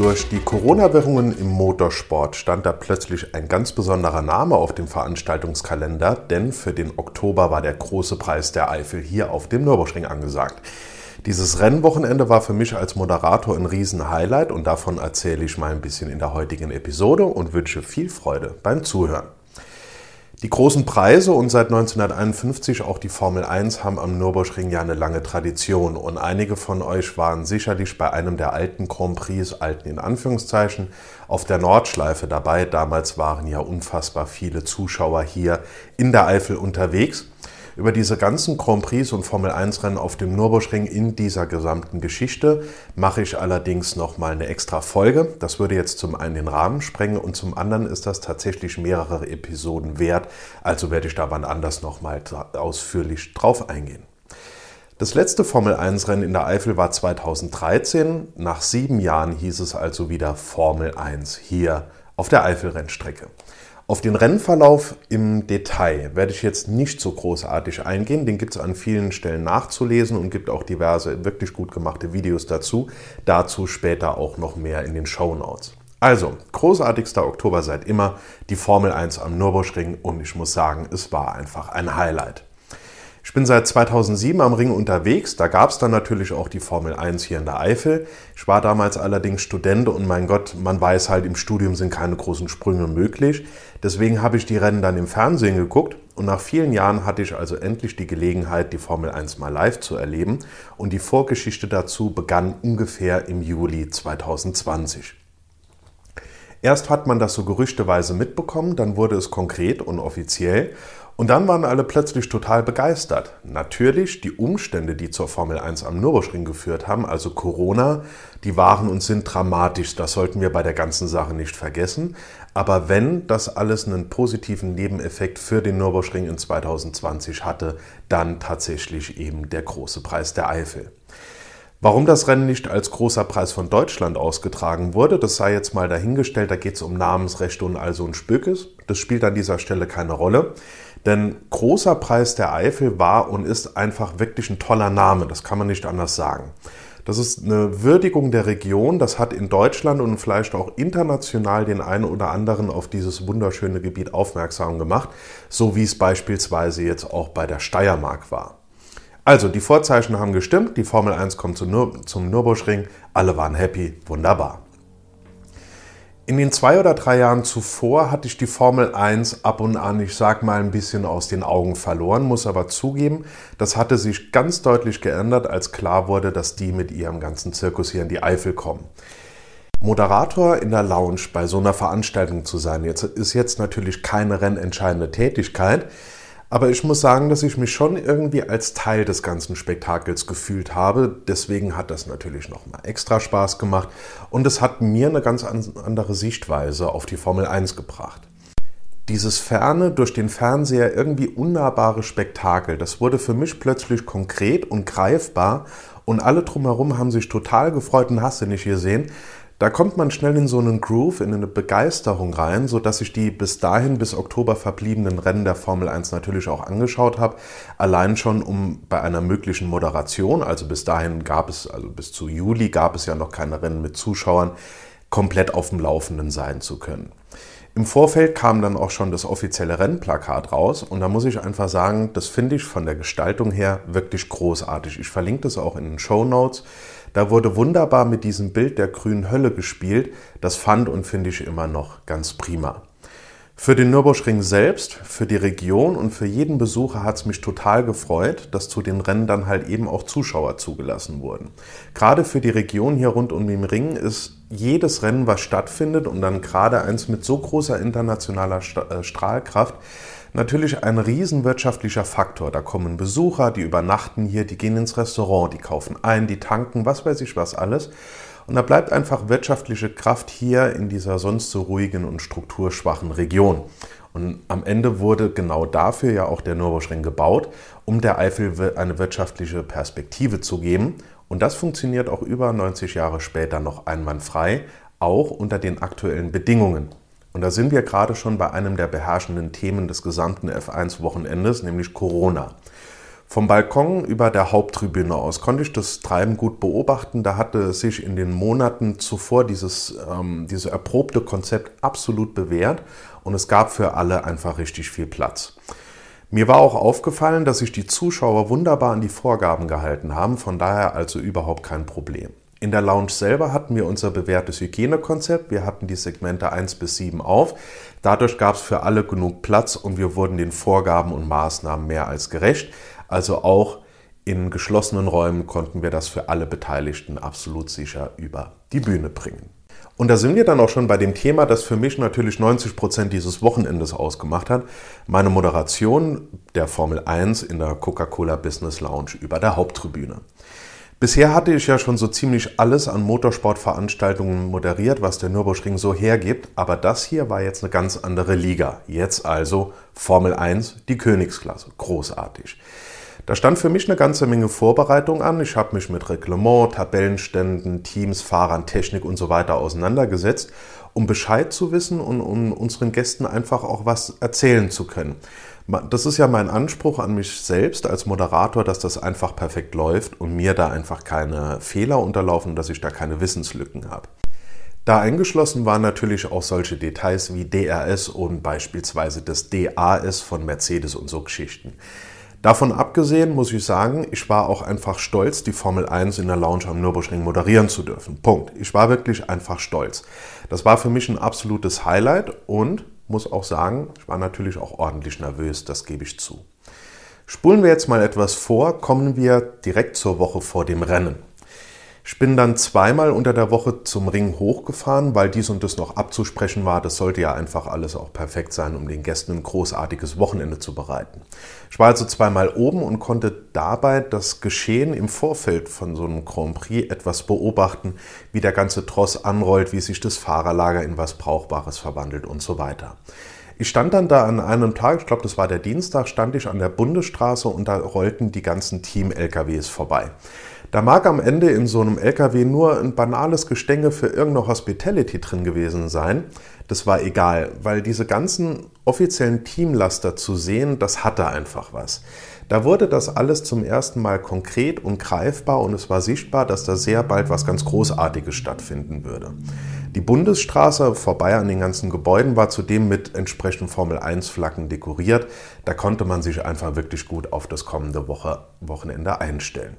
Durch die Corona-Wirrungen im Motorsport stand da plötzlich ein ganz besonderer Name auf dem Veranstaltungskalender, denn für den Oktober war der große Preis der Eifel hier auf dem Nürburgring angesagt. Dieses Rennwochenende war für mich als Moderator ein Riesen-Highlight und davon erzähle ich mal ein bisschen in der heutigen Episode und wünsche viel Freude beim Zuhören. Die großen Preise und seit 1951 auch die Formel 1 haben am Nürburgring ja eine lange Tradition und einige von euch waren sicherlich bei einem der alten Grand Prix, alten in Anführungszeichen, auf der Nordschleife dabei. Damals waren ja unfassbar viele Zuschauer hier in der Eifel unterwegs. Über diese ganzen Grand Prix und Formel 1 Rennen auf dem Nürburgring in dieser gesamten Geschichte mache ich allerdings nochmal eine extra Folge. Das würde jetzt zum einen den Rahmen sprengen und zum anderen ist das tatsächlich mehrere Episoden wert. Also werde ich da wann anders nochmal ausführlich drauf eingehen. Das letzte Formel 1 Rennen in der Eifel war 2013. Nach sieben Jahren hieß es also wieder Formel 1 hier auf der Eifelrennstrecke. Auf den Rennverlauf im Detail werde ich jetzt nicht so großartig eingehen. Den gibt es an vielen Stellen nachzulesen und gibt auch diverse wirklich gut gemachte Videos dazu. Dazu später auch noch mehr in den Show Notes. Also, großartigster Oktober seit immer, die Formel 1 am Nürburgring und ich muss sagen, es war einfach ein Highlight. Ich bin seit 2007 am Ring unterwegs. Da gab es dann natürlich auch die Formel 1 hier in der Eifel. Ich war damals allerdings Student und mein Gott, man weiß halt, im Studium sind keine großen Sprünge möglich. Deswegen habe ich die Rennen dann im Fernsehen geguckt und nach vielen Jahren hatte ich also endlich die Gelegenheit, die Formel 1 mal live zu erleben. Und die Vorgeschichte dazu begann ungefähr im Juli 2020. Erst hat man das so gerüchteweise mitbekommen, dann wurde es konkret und offiziell und dann waren alle plötzlich total begeistert. Natürlich, die Umstände, die zur Formel 1 am Nürburgring geführt haben, also Corona, die waren und sind dramatisch. Das sollten wir bei der ganzen Sache nicht vergessen. Aber wenn das alles einen positiven Nebeneffekt für den Nürburgring in 2020 hatte, dann tatsächlich eben der große Preis der Eifel. Warum das Rennen nicht als großer Preis von Deutschland ausgetragen wurde, das sei jetzt mal dahingestellt. Da geht es um Namensrechte und also ein Spökes. Das spielt an dieser Stelle keine Rolle. Denn großer Preis der Eifel war und ist einfach wirklich ein toller Name. Das kann man nicht anders sagen. Das ist eine Würdigung der Region. Das hat in Deutschland und vielleicht auch international den einen oder anderen auf dieses wunderschöne Gebiet aufmerksam gemacht, so wie es beispielsweise jetzt auch bei der Steiermark war. Also, die Vorzeichen haben gestimmt, die Formel 1 kommt zum, Nür zum Nürburgring, alle waren happy, wunderbar. In den zwei oder drei Jahren zuvor hatte ich die Formel 1 ab und an, ich sag mal, ein bisschen aus den Augen verloren, muss aber zugeben, das hatte sich ganz deutlich geändert, als klar wurde, dass die mit ihrem ganzen Zirkus hier in die Eifel kommen. Moderator in der Lounge bei so einer Veranstaltung zu sein, jetzt, ist jetzt natürlich keine rennentscheidende Tätigkeit, aber ich muss sagen, dass ich mich schon irgendwie als Teil des ganzen Spektakels gefühlt habe. Deswegen hat das natürlich nochmal extra Spaß gemacht und es hat mir eine ganz andere Sichtweise auf die Formel 1 gebracht. Dieses ferne, durch den Fernseher irgendwie unnahbare Spektakel, das wurde für mich plötzlich konkret und greifbar und alle drumherum haben sich total gefreut und hast du nicht gesehen, da kommt man schnell in so einen Groove, in eine Begeisterung rein, so dass ich die bis dahin bis Oktober verbliebenen Rennen der Formel 1 natürlich auch angeschaut habe. Allein schon um bei einer möglichen Moderation, also bis dahin gab es, also bis zu Juli gab es ja noch keine Rennen mit Zuschauern, komplett auf dem Laufenden sein zu können. Im Vorfeld kam dann auch schon das offizielle Rennplakat raus und da muss ich einfach sagen, das finde ich von der Gestaltung her wirklich großartig. Ich verlinke das auch in den Show Notes. Da wurde wunderbar mit diesem Bild der grünen Hölle gespielt. Das fand und finde ich immer noch ganz prima. Für den Nürburgring selbst, für die Region und für jeden Besucher hat es mich total gefreut, dass zu den Rennen dann halt eben auch Zuschauer zugelassen wurden. Gerade für die Region hier rund um den Ring ist jedes Rennen, was stattfindet und dann gerade eins mit so großer internationaler äh, Strahlkraft, natürlich ein riesen wirtschaftlicher Faktor. Da kommen Besucher, die übernachten hier, die gehen ins Restaurant, die kaufen ein, die tanken, was weiß ich was alles. Und da bleibt einfach wirtschaftliche Kraft hier in dieser sonst so ruhigen und strukturschwachen Region. Und am Ende wurde genau dafür ja auch der Nürburgring gebaut, um der Eifel eine wirtschaftliche Perspektive zu geben. Und das funktioniert auch über 90 Jahre später noch einwandfrei, auch unter den aktuellen Bedingungen. Und da sind wir gerade schon bei einem der beherrschenden Themen des gesamten F1-Wochenendes, nämlich Corona. Vom Balkon über der Haupttribüne aus konnte ich das Treiben gut beobachten. Da hatte sich in den Monaten zuvor dieses, ähm, dieses erprobte Konzept absolut bewährt und es gab für alle einfach richtig viel Platz. Mir war auch aufgefallen, dass sich die Zuschauer wunderbar an die Vorgaben gehalten haben, von daher also überhaupt kein Problem. In der Lounge selber hatten wir unser bewährtes Hygienekonzept. Wir hatten die Segmente 1 bis 7 auf. Dadurch gab es für alle genug Platz und wir wurden den Vorgaben und Maßnahmen mehr als gerecht. Also auch in geschlossenen Räumen konnten wir das für alle Beteiligten absolut sicher über die Bühne bringen. Und da sind wir dann auch schon bei dem Thema, das für mich natürlich 90 Prozent dieses Wochenendes ausgemacht hat. Meine Moderation der Formel 1 in der Coca-Cola Business Lounge über der Haupttribüne. Bisher hatte ich ja schon so ziemlich alles an Motorsportveranstaltungen moderiert, was der Nürburgring so hergibt, aber das hier war jetzt eine ganz andere Liga. Jetzt also Formel 1, die Königsklasse. Großartig. Da stand für mich eine ganze Menge Vorbereitung an. Ich habe mich mit Reglement, Tabellenständen, Teams, Fahrern, Technik und so weiter auseinandergesetzt, um Bescheid zu wissen und um unseren Gästen einfach auch was erzählen zu können. Das ist ja mein Anspruch an mich selbst als Moderator, dass das einfach perfekt läuft und mir da einfach keine Fehler unterlaufen, dass ich da keine Wissenslücken habe. Da eingeschlossen waren natürlich auch solche Details wie DRS und beispielsweise das DAS von Mercedes und so Geschichten. Davon abgesehen muss ich sagen, ich war auch einfach stolz, die Formel 1 in der Lounge am Nürburgring moderieren zu dürfen. Punkt. Ich war wirklich einfach stolz. Das war für mich ein absolutes Highlight und muss auch sagen, ich war natürlich auch ordentlich nervös, das gebe ich zu. Spulen wir jetzt mal etwas vor, kommen wir direkt zur Woche vor dem Rennen. Ich bin dann zweimal unter der Woche zum Ring hochgefahren, weil dies und das noch abzusprechen war. Das sollte ja einfach alles auch perfekt sein, um den Gästen ein großartiges Wochenende zu bereiten. Ich war also zweimal oben und konnte dabei das Geschehen im Vorfeld von so einem Grand Prix etwas beobachten, wie der ganze Tross anrollt, wie sich das Fahrerlager in was Brauchbares verwandelt und so weiter. Ich stand dann da an einem Tag, ich glaube, das war der Dienstag, stand ich an der Bundesstraße und da rollten die ganzen Team-LKWs vorbei. Da mag am Ende in so einem LKW nur ein banales Gestänge für irgendeine Hospitality drin gewesen sein. Das war egal, weil diese ganzen offiziellen Teamlaster zu sehen, das hatte einfach was. Da wurde das alles zum ersten Mal konkret und greifbar und es war sichtbar, dass da sehr bald was ganz Großartiges stattfinden würde. Die Bundesstraße vorbei an den ganzen Gebäuden war zudem mit entsprechenden Formel 1 Flaggen dekoriert. Da konnte man sich einfach wirklich gut auf das kommende Woche, Wochenende einstellen.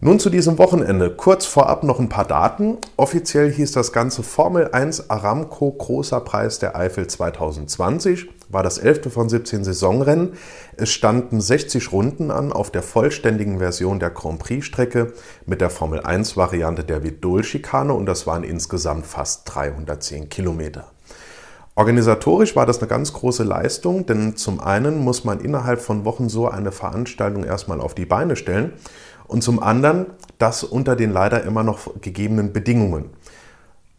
Nun zu diesem Wochenende. Kurz vorab noch ein paar Daten. Offiziell hieß das Ganze Formel 1 Aramco Großer Preis der Eifel 2020. War das 11. von 17 Saisonrennen. Es standen 60 Runden an auf der vollständigen Version der Grand Prix-Strecke mit der Formel 1 Variante der Vidol-Schikane und das waren insgesamt fast 310 Kilometer. Organisatorisch war das eine ganz große Leistung, denn zum einen muss man innerhalb von Wochen so eine Veranstaltung erstmal auf die Beine stellen und zum anderen das unter den leider immer noch gegebenen Bedingungen.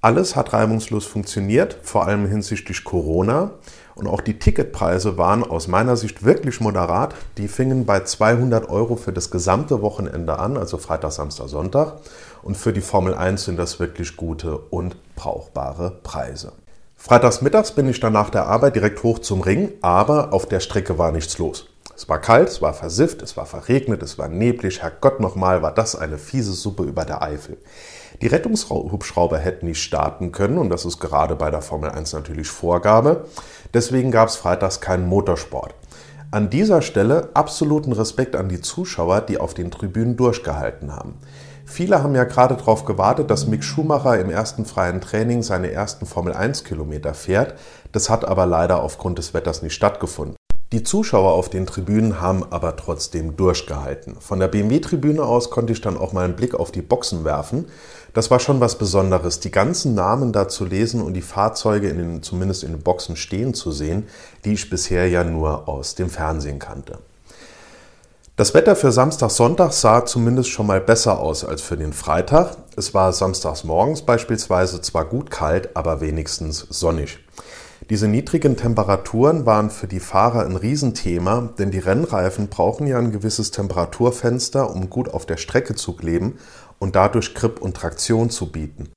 Alles hat reibungslos funktioniert, vor allem hinsichtlich Corona. Und auch die Ticketpreise waren aus meiner Sicht wirklich moderat. Die fingen bei 200 Euro für das gesamte Wochenende an, also Freitag, Samstag, Sonntag. Und für die Formel 1 sind das wirklich gute und brauchbare Preise. Freitags mittags bin ich dann nach der Arbeit direkt hoch zum Ring, aber auf der Strecke war nichts los. Es war kalt, es war versifft, es war verregnet, es war neblig. Herrgott nochmal, war das eine fiese Suppe über der Eifel. Die Rettungshubschrauber hätten nicht starten können und das ist gerade bei der Formel 1 natürlich Vorgabe. Deswegen gab es freitags keinen Motorsport. An dieser Stelle absoluten Respekt an die Zuschauer, die auf den Tribünen durchgehalten haben. Viele haben ja gerade darauf gewartet, dass Mick Schumacher im ersten freien Training seine ersten Formel 1 Kilometer fährt. Das hat aber leider aufgrund des Wetters nicht stattgefunden. Die Zuschauer auf den Tribünen haben aber trotzdem durchgehalten. Von der BMW-Tribüne aus konnte ich dann auch mal einen Blick auf die Boxen werfen. Das war schon was Besonderes, die ganzen Namen da zu lesen und die Fahrzeuge in den, zumindest in den Boxen stehen zu sehen, die ich bisher ja nur aus dem Fernsehen kannte. Das Wetter für Samstag, Sonntag sah zumindest schon mal besser aus als für den Freitag. Es war samstags morgens beispielsweise zwar gut kalt, aber wenigstens sonnig. Diese niedrigen Temperaturen waren für die Fahrer ein Riesenthema, denn die Rennreifen brauchen ja ein gewisses Temperaturfenster, um gut auf der Strecke zu kleben und dadurch Grip und Traktion zu bieten.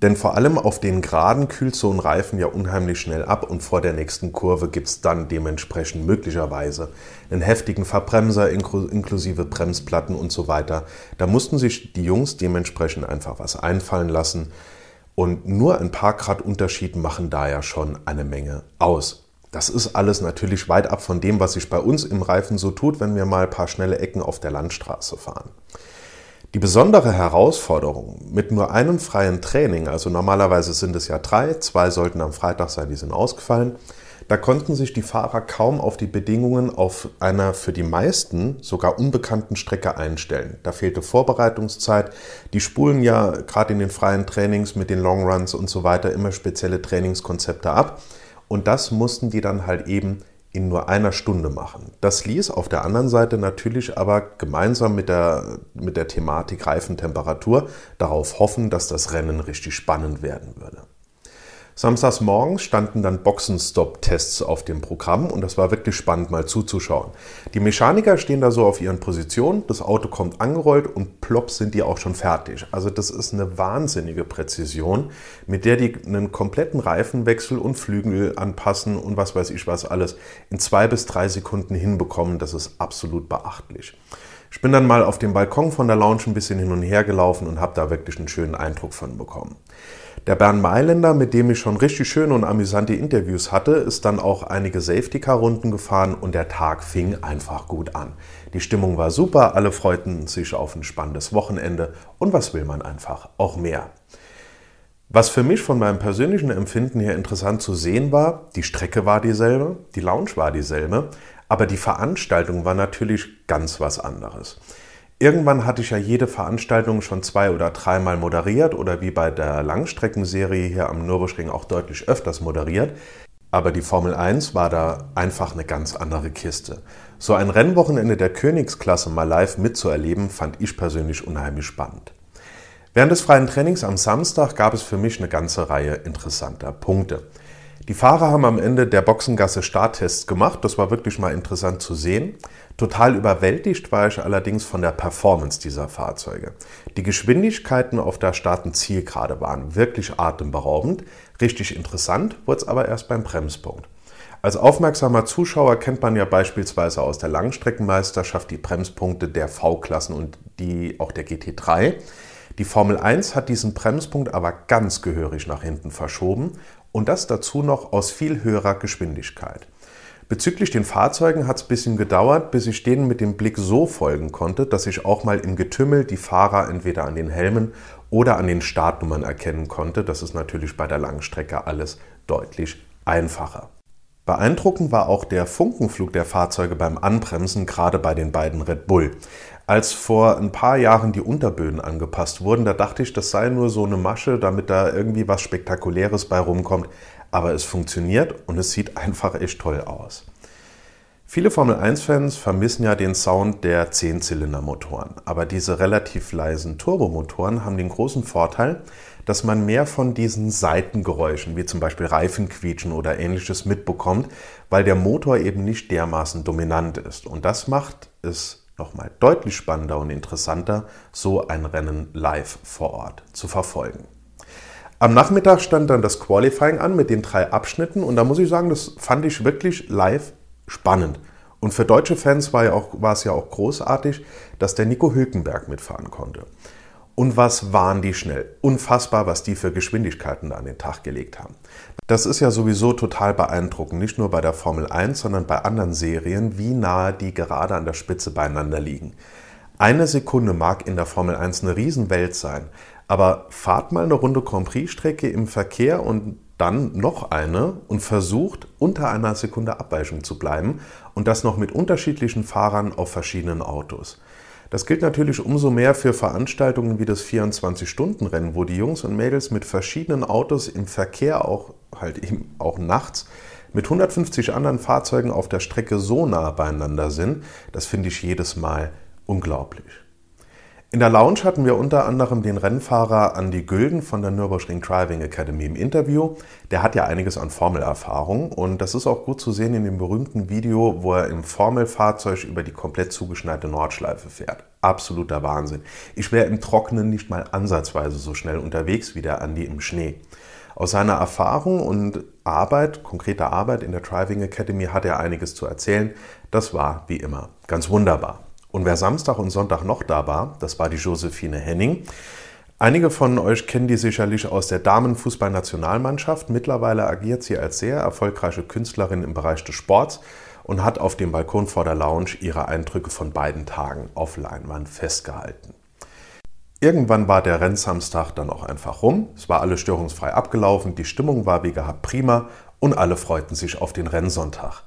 Denn vor allem auf den Geraden kühlt so ein Reifen ja unheimlich schnell ab und vor der nächsten Kurve gibt es dann dementsprechend möglicherweise einen heftigen Verbremser inklusive Bremsplatten und so weiter. Da mussten sich die Jungs dementsprechend einfach was einfallen lassen und nur ein paar Grad Unterschied machen da ja schon eine Menge aus. Das ist alles natürlich weit ab von dem, was sich bei uns im Reifen so tut, wenn wir mal ein paar schnelle Ecken auf der Landstraße fahren. Die besondere Herausforderung mit nur einem freien Training, also normalerweise sind es ja drei, zwei sollten am Freitag sein, die sind ausgefallen, da konnten sich die Fahrer kaum auf die Bedingungen auf einer für die meisten sogar unbekannten Strecke einstellen. Da fehlte Vorbereitungszeit. Die spulen ja gerade in den freien Trainings mit den Longruns und so weiter immer spezielle Trainingskonzepte ab. Und das mussten die dann halt eben in nur einer Stunde machen. Das ließ auf der anderen Seite natürlich aber gemeinsam mit der, mit der Thematik Reifentemperatur darauf hoffen, dass das Rennen richtig spannend werden würde. Samstags morgens standen dann Boxenstopp-Tests auf dem Programm und das war wirklich spannend mal zuzuschauen. Die Mechaniker stehen da so auf ihren Positionen, das Auto kommt angerollt und plopp sind die auch schon fertig. Also das ist eine wahnsinnige Präzision, mit der die einen kompletten Reifenwechsel und Flügel anpassen und was weiß ich was alles in zwei bis drei Sekunden hinbekommen. Das ist absolut beachtlich. Ich bin dann mal auf dem Balkon von der Lounge ein bisschen hin und her gelaufen und habe da wirklich einen schönen Eindruck von bekommen. Der Bernd Mailänder, mit dem ich schon richtig schöne und amüsante Interviews hatte, ist dann auch einige Safety-Car-Runden gefahren und der Tag fing einfach gut an. Die Stimmung war super, alle freuten sich auf ein spannendes Wochenende und was will man einfach? Auch mehr. Was für mich von meinem persönlichen Empfinden her interessant zu sehen war, die Strecke war dieselbe, die Lounge war dieselbe, aber die Veranstaltung war natürlich ganz was anderes. Irgendwann hatte ich ja jede Veranstaltung schon zwei oder dreimal moderiert oder wie bei der Langstreckenserie hier am Nürburgring auch deutlich öfters moderiert. Aber die Formel 1 war da einfach eine ganz andere Kiste. So ein Rennwochenende der Königsklasse mal live mitzuerleben, fand ich persönlich unheimlich spannend. Während des freien Trainings am Samstag gab es für mich eine ganze Reihe interessanter Punkte. Die Fahrer haben am Ende der Boxengasse Starttests gemacht. Das war wirklich mal interessant zu sehen. Total überwältigt war ich allerdings von der Performance dieser Fahrzeuge. Die Geschwindigkeiten auf der und Zielgerade waren wirklich atemberaubend. Richtig interessant wurde es aber erst beim Bremspunkt. Als aufmerksamer Zuschauer kennt man ja beispielsweise aus der Langstreckenmeisterschaft die Bremspunkte der V-Klassen und die auch der GT3. Die Formel 1 hat diesen Bremspunkt aber ganz gehörig nach hinten verschoben und das dazu noch aus viel höherer Geschwindigkeit. Bezüglich den Fahrzeugen hat es ein bisschen gedauert, bis ich denen mit dem Blick so folgen konnte, dass ich auch mal im Getümmel die Fahrer entweder an den Helmen oder an den Startnummern erkennen konnte. Das ist natürlich bei der Langstrecke alles deutlich einfacher. Beeindruckend war auch der Funkenflug der Fahrzeuge beim Anbremsen, gerade bei den beiden Red Bull. Als vor ein paar Jahren die Unterböden angepasst wurden, da dachte ich, das sei nur so eine Masche, damit da irgendwie was Spektakuläres bei rumkommt. Aber es funktioniert und es sieht einfach echt toll aus. Viele Formel 1-Fans vermissen ja den Sound der 10-Zylinder-Motoren, aber diese relativ leisen Turbomotoren haben den großen Vorteil, dass man mehr von diesen Seitengeräuschen, wie zum Beispiel Reifenquietschen oder ähnliches mitbekommt, weil der Motor eben nicht dermaßen dominant ist. Und das macht es nochmal deutlich spannender und interessanter, so ein Rennen live vor Ort zu verfolgen. Am Nachmittag stand dann das Qualifying an mit den drei Abschnitten und da muss ich sagen, das fand ich wirklich live spannend. Und für deutsche Fans war, ja auch, war es ja auch großartig, dass der Nico Hülkenberg mitfahren konnte. Und was waren die schnell? Unfassbar, was die für Geschwindigkeiten da an den Tag gelegt haben. Das ist ja sowieso total beeindruckend, nicht nur bei der Formel 1, sondern bei anderen Serien, wie nahe die gerade an der Spitze beieinander liegen. Eine Sekunde mag in der Formel 1 eine Riesenwelt sein, aber fahrt mal eine Runde Grand Prix-Strecke im Verkehr und dann noch eine und versucht unter einer Sekunde Abweichung zu bleiben und das noch mit unterschiedlichen Fahrern auf verschiedenen Autos. Das gilt natürlich umso mehr für Veranstaltungen wie das 24-Stunden-Rennen, wo die Jungs und Mädels mit verschiedenen Autos im Verkehr auch halt eben auch nachts mit 150 anderen Fahrzeugen auf der Strecke so nah beieinander sind. Das finde ich jedes Mal unglaublich. In der Lounge hatten wir unter anderem den Rennfahrer Andy Gülden von der Nürburgring Driving Academy im Interview. Der hat ja einiges an Formelerfahrung und das ist auch gut zu sehen in dem berühmten Video, wo er im Formelfahrzeug über die komplett zugeschneite Nordschleife fährt. Absoluter Wahnsinn. Ich wäre im Trockenen nicht mal ansatzweise so schnell unterwegs wie der Andy im Schnee. Aus seiner Erfahrung und Arbeit, konkreter Arbeit in der Driving Academy hat er einiges zu erzählen. Das war wie immer ganz wunderbar. Und wer Samstag und Sonntag noch da war, das war die Josephine Henning. Einige von euch kennen die sicherlich aus der Damenfußballnationalmannschaft. Mittlerweile agiert sie als sehr erfolgreiche Künstlerin im Bereich des Sports und hat auf dem Balkon vor der Lounge ihre Eindrücke von beiden Tagen auf Leinwand festgehalten. Irgendwann war der Rennsamstag dann auch einfach rum. Es war alles störungsfrei abgelaufen, die Stimmung war wie gehabt prima und alle freuten sich auf den Rennsonntag.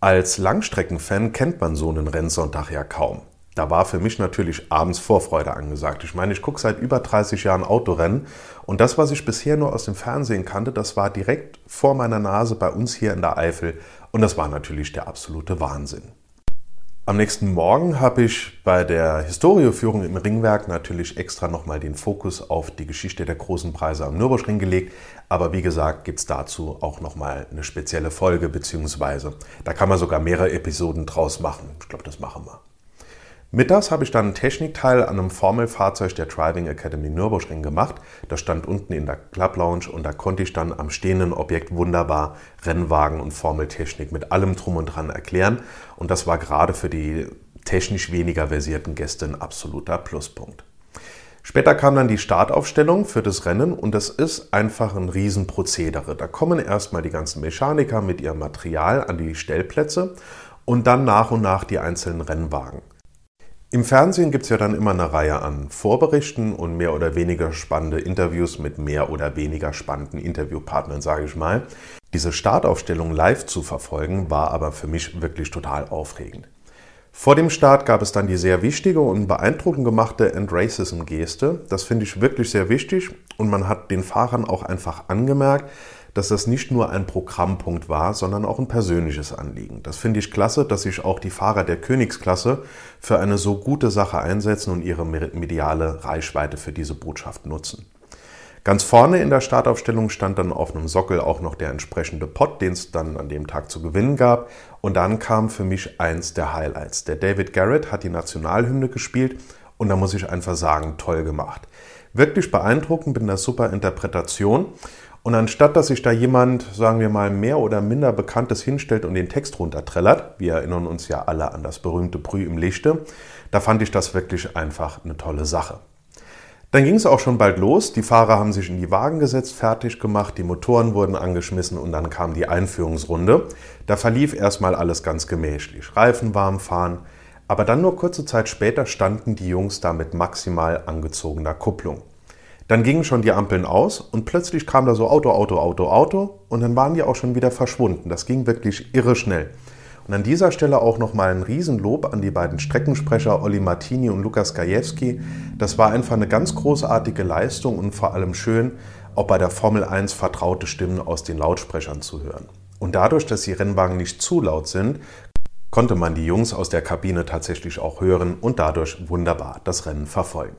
Als Langstreckenfan kennt man so einen Rennsonntag ja kaum. Da war für mich natürlich abends Vorfreude angesagt. Ich meine, ich gucke seit über 30 Jahren Autorennen und das, was ich bisher nur aus dem Fernsehen kannte, das war direkt vor meiner Nase bei uns hier in der Eifel und das war natürlich der absolute Wahnsinn. Am nächsten Morgen habe ich bei der Historioführung im Ringwerk natürlich extra nochmal den Fokus auf die Geschichte der großen Preise am Nürburgring gelegt. Aber wie gesagt, gibt es dazu auch nochmal eine spezielle Folge, beziehungsweise da kann man sogar mehrere Episoden draus machen. Ich glaube, das machen wir. Mittags habe ich dann einen Technikteil an einem Formelfahrzeug der Driving Academy Nürburgring gemacht. Das stand unten in der Club Lounge und da konnte ich dann am stehenden Objekt wunderbar Rennwagen und Formeltechnik mit allem drum und dran erklären. Und das war gerade für die technisch weniger versierten Gäste ein absoluter Pluspunkt. Später kam dann die Startaufstellung für das Rennen und das ist einfach ein Riesenprozedere. Da kommen erstmal die ganzen Mechaniker mit ihrem Material an die Stellplätze und dann nach und nach die einzelnen Rennwagen. Im Fernsehen gibt es ja dann immer eine Reihe an Vorberichten und mehr oder weniger spannende Interviews mit mehr oder weniger spannenden Interviewpartnern, sage ich mal. Diese Startaufstellung live zu verfolgen, war aber für mich wirklich total aufregend. Vor dem Start gab es dann die sehr wichtige und beeindruckend gemachte End-Racism-Geste. Das finde ich wirklich sehr wichtig und man hat den Fahrern auch einfach angemerkt, dass das nicht nur ein Programmpunkt war, sondern auch ein persönliches Anliegen. Das finde ich klasse, dass sich auch die Fahrer der Königsklasse für eine so gute Sache einsetzen und ihre mediale Reichweite für diese Botschaft nutzen. Ganz vorne in der Startaufstellung stand dann auf einem Sockel auch noch der entsprechende Pot, den es dann an dem Tag zu gewinnen gab. Und dann kam für mich eins der Highlights. Der David Garrett hat die Nationalhymne gespielt und da muss ich einfach sagen, toll gemacht. Wirklich beeindruckend mit einer super Interpretation. Und anstatt dass sich da jemand, sagen wir mal, mehr oder minder Bekanntes hinstellt und den Text runterträllert, wir erinnern uns ja alle an das berühmte Brü im Lichte, da fand ich das wirklich einfach eine tolle Sache. Dann ging es auch schon bald los. Die Fahrer haben sich in die Wagen gesetzt, fertig gemacht, die Motoren wurden angeschmissen und dann kam die Einführungsrunde. Da verlief erstmal alles ganz gemächlich. Reifen warm fahren. Aber dann nur kurze Zeit später standen die Jungs da mit maximal angezogener Kupplung. Dann gingen schon die Ampeln aus und plötzlich kam da so Auto, Auto, Auto, Auto und dann waren die auch schon wieder verschwunden. Das ging wirklich irre schnell. Und an dieser Stelle auch nochmal ein Riesenlob an die beiden Streckensprecher Olli Martini und Lukas Gajewski. Das war einfach eine ganz großartige Leistung und vor allem schön, auch bei der Formel 1 vertraute Stimmen aus den Lautsprechern zu hören. Und dadurch, dass die Rennwagen nicht zu laut sind, konnte man die Jungs aus der Kabine tatsächlich auch hören und dadurch wunderbar das Rennen verfolgen.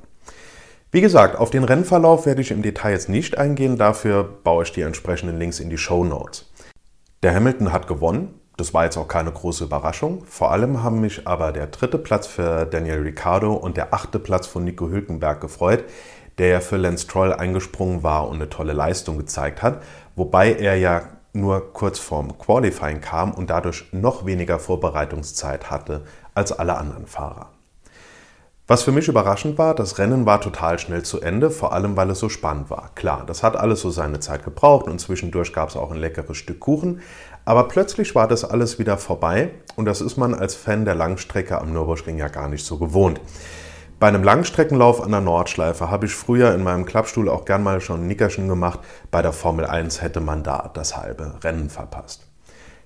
Wie gesagt, auf den Rennverlauf werde ich im Detail jetzt nicht eingehen, dafür baue ich die entsprechenden Links in die Show Notes. Der Hamilton hat gewonnen, das war jetzt auch keine große Überraschung. Vor allem haben mich aber der dritte Platz für Daniel Ricciardo und der achte Platz von Nico Hülkenberg gefreut, der ja für Lance Troll eingesprungen war und eine tolle Leistung gezeigt hat, wobei er ja nur kurz vorm Qualifying kam und dadurch noch weniger Vorbereitungszeit hatte als alle anderen Fahrer. Was für mich überraschend war, das Rennen war total schnell zu Ende, vor allem weil es so spannend war. Klar, das hat alles so seine Zeit gebraucht und zwischendurch gab es auch ein leckeres Stück Kuchen, aber plötzlich war das alles wieder vorbei und das ist man als Fan der Langstrecke am Nürburgring ja gar nicht so gewohnt. Bei einem Langstreckenlauf an der Nordschleife habe ich früher in meinem Klappstuhl auch gern mal schon ein Nickerchen gemacht. Bei der Formel 1 hätte man da das halbe Rennen verpasst.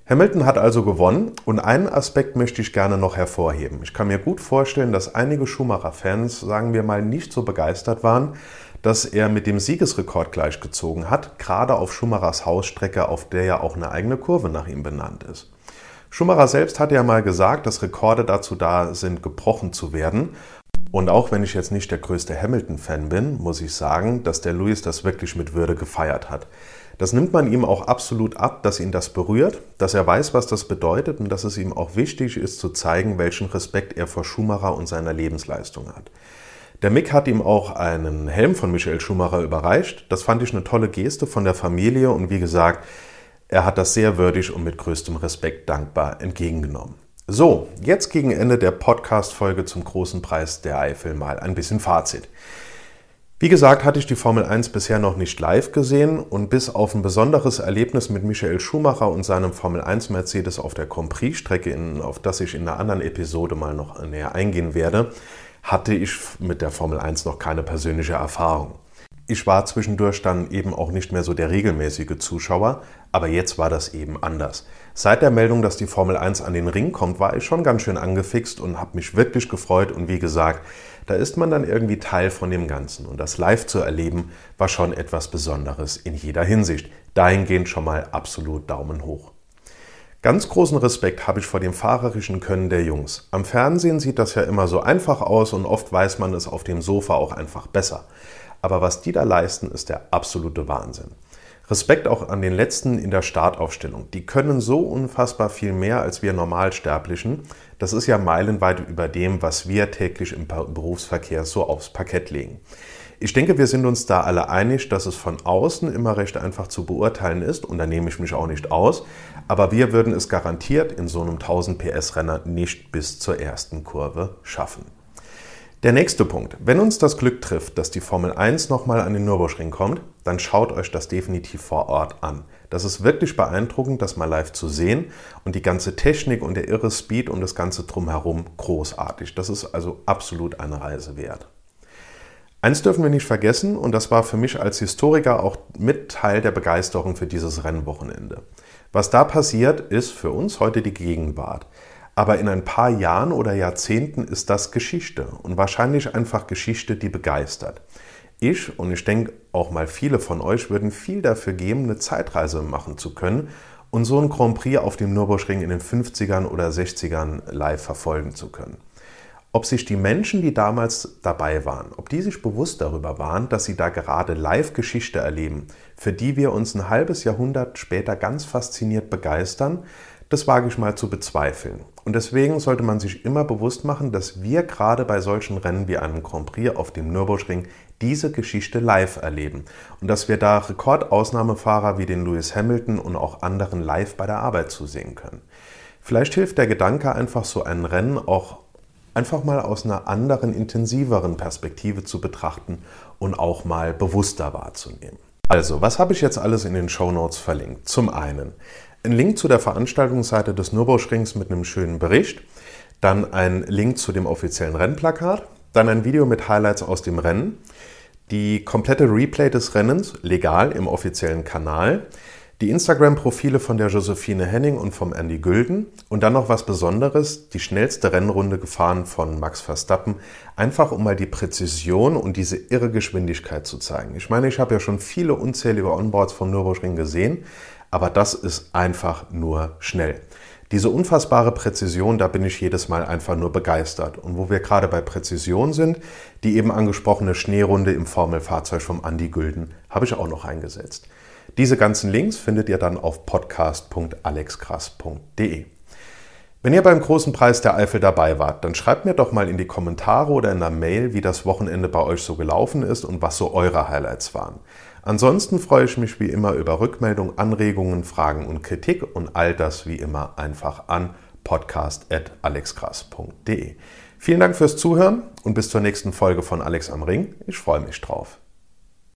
Hamilton hat also gewonnen und einen Aspekt möchte ich gerne noch hervorheben. Ich kann mir gut vorstellen, dass einige Schumacher-Fans, sagen wir mal, nicht so begeistert waren, dass er mit dem Siegesrekord gleichgezogen hat, gerade auf Schumachers Hausstrecke, auf der ja auch eine eigene Kurve nach ihm benannt ist. Schumacher selbst hatte ja mal gesagt, dass Rekorde dazu da sind, gebrochen zu werden. Und auch wenn ich jetzt nicht der größte Hamilton-Fan bin, muss ich sagen, dass der Lewis das wirklich mit Würde gefeiert hat. Das nimmt man ihm auch absolut ab, dass ihn das berührt, dass er weiß, was das bedeutet und dass es ihm auch wichtig ist zu zeigen, welchen Respekt er vor Schumacher und seiner Lebensleistung hat. Der Mick hat ihm auch einen Helm von Michael Schumacher überreicht. Das fand ich eine tolle Geste von der Familie und wie gesagt, er hat das sehr würdig und mit größtem Respekt dankbar entgegengenommen. So, jetzt gegen Ende der Podcast-Folge zum großen Preis der Eifel mal ein bisschen Fazit. Wie gesagt, hatte ich die Formel 1 bisher noch nicht live gesehen und bis auf ein besonderes Erlebnis mit Michael Schumacher und seinem Formel 1 Mercedes auf der Compris-Strecke, auf das ich in einer anderen Episode mal noch näher eingehen werde, hatte ich mit der Formel 1 noch keine persönliche Erfahrung. Ich war zwischendurch dann eben auch nicht mehr so der regelmäßige Zuschauer, aber jetzt war das eben anders. Seit der Meldung, dass die Formel 1 an den Ring kommt, war ich schon ganz schön angefixt und habe mich wirklich gefreut. Und wie gesagt, da ist man dann irgendwie Teil von dem Ganzen. Und das live zu erleben, war schon etwas Besonderes in jeder Hinsicht. Dahingehend schon mal absolut Daumen hoch. Ganz großen Respekt habe ich vor dem fahrerischen Können der Jungs. Am Fernsehen sieht das ja immer so einfach aus und oft weiß man es auf dem Sofa auch einfach besser. Aber was die da leisten, ist der absolute Wahnsinn. Respekt auch an den letzten in der Startaufstellung. Die können so unfassbar viel mehr als wir Normalsterblichen. Das ist ja meilenweit über dem, was wir täglich im Berufsverkehr so aufs Parkett legen. Ich denke, wir sind uns da alle einig, dass es von außen immer recht einfach zu beurteilen ist und da nehme ich mich auch nicht aus. Aber wir würden es garantiert in so einem 1000 PS Renner nicht bis zur ersten Kurve schaffen. Der nächste Punkt. Wenn uns das Glück trifft, dass die Formel 1 nochmal an den Nürburgring kommt, dann schaut euch das definitiv vor Ort an. Das ist wirklich beeindruckend, das mal live zu sehen und die ganze Technik und der irre Speed und das ganze drumherum großartig. Das ist also absolut eine Reise wert. Eins dürfen wir nicht vergessen und das war für mich als Historiker auch mit Teil der Begeisterung für dieses Rennwochenende. Was da passiert, ist für uns heute die Gegenwart. Aber in ein paar Jahren oder Jahrzehnten ist das Geschichte und wahrscheinlich einfach Geschichte, die begeistert. Ich und ich denke auch mal viele von euch würden viel dafür geben, eine Zeitreise machen zu können und so ein Grand Prix auf dem Nürburgring in den 50ern oder 60ern live verfolgen zu können. Ob sich die Menschen, die damals dabei waren, ob die sich bewusst darüber waren, dass sie da gerade live Geschichte erleben, für die wir uns ein halbes Jahrhundert später ganz fasziniert begeistern, das wage ich mal zu bezweifeln. Und deswegen sollte man sich immer bewusst machen, dass wir gerade bei solchen Rennen wie einem Grand Prix auf dem Nürburgring diese Geschichte live erleben und dass wir da Rekordausnahmefahrer wie den Lewis Hamilton und auch anderen live bei der Arbeit zusehen können. Vielleicht hilft der Gedanke einfach so ein Rennen auch einfach mal aus einer anderen, intensiveren Perspektive zu betrachten und auch mal bewusster wahrzunehmen. Also, was habe ich jetzt alles in den Show Notes verlinkt? Zum einen ein Link zu der Veranstaltungsseite des Nürburgrings mit einem schönen Bericht, dann ein Link zu dem offiziellen Rennplakat, dann ein Video mit Highlights aus dem Rennen, die komplette Replay des Rennens legal im offiziellen Kanal, die Instagram-Profile von der Josephine Henning und vom Andy Gülden und dann noch was Besonderes, die schnellste Rennrunde gefahren von Max Verstappen, einfach um mal die Präzision und diese irre Geschwindigkeit zu zeigen. Ich meine, ich habe ja schon viele unzählige Onboards vom Nürburgring gesehen, aber das ist einfach nur schnell. Diese unfassbare Präzision, da bin ich jedes Mal einfach nur begeistert. Und wo wir gerade bei Präzision sind, die eben angesprochene Schneerunde im Formelfahrzeug vom Andy Gülden habe ich auch noch eingesetzt. Diese ganzen Links findet ihr dann auf podcast.alexkrass.de. Wenn ihr beim großen Preis der Eifel dabei wart, dann schreibt mir doch mal in die Kommentare oder in der Mail, wie das Wochenende bei euch so gelaufen ist und was so eure Highlights waren. Ansonsten freue ich mich wie immer über Rückmeldungen, Anregungen, Fragen und Kritik und all das wie immer einfach an podcast.alexkrass.de. Vielen Dank fürs Zuhören und bis zur nächsten Folge von Alex am Ring. Ich freue mich drauf.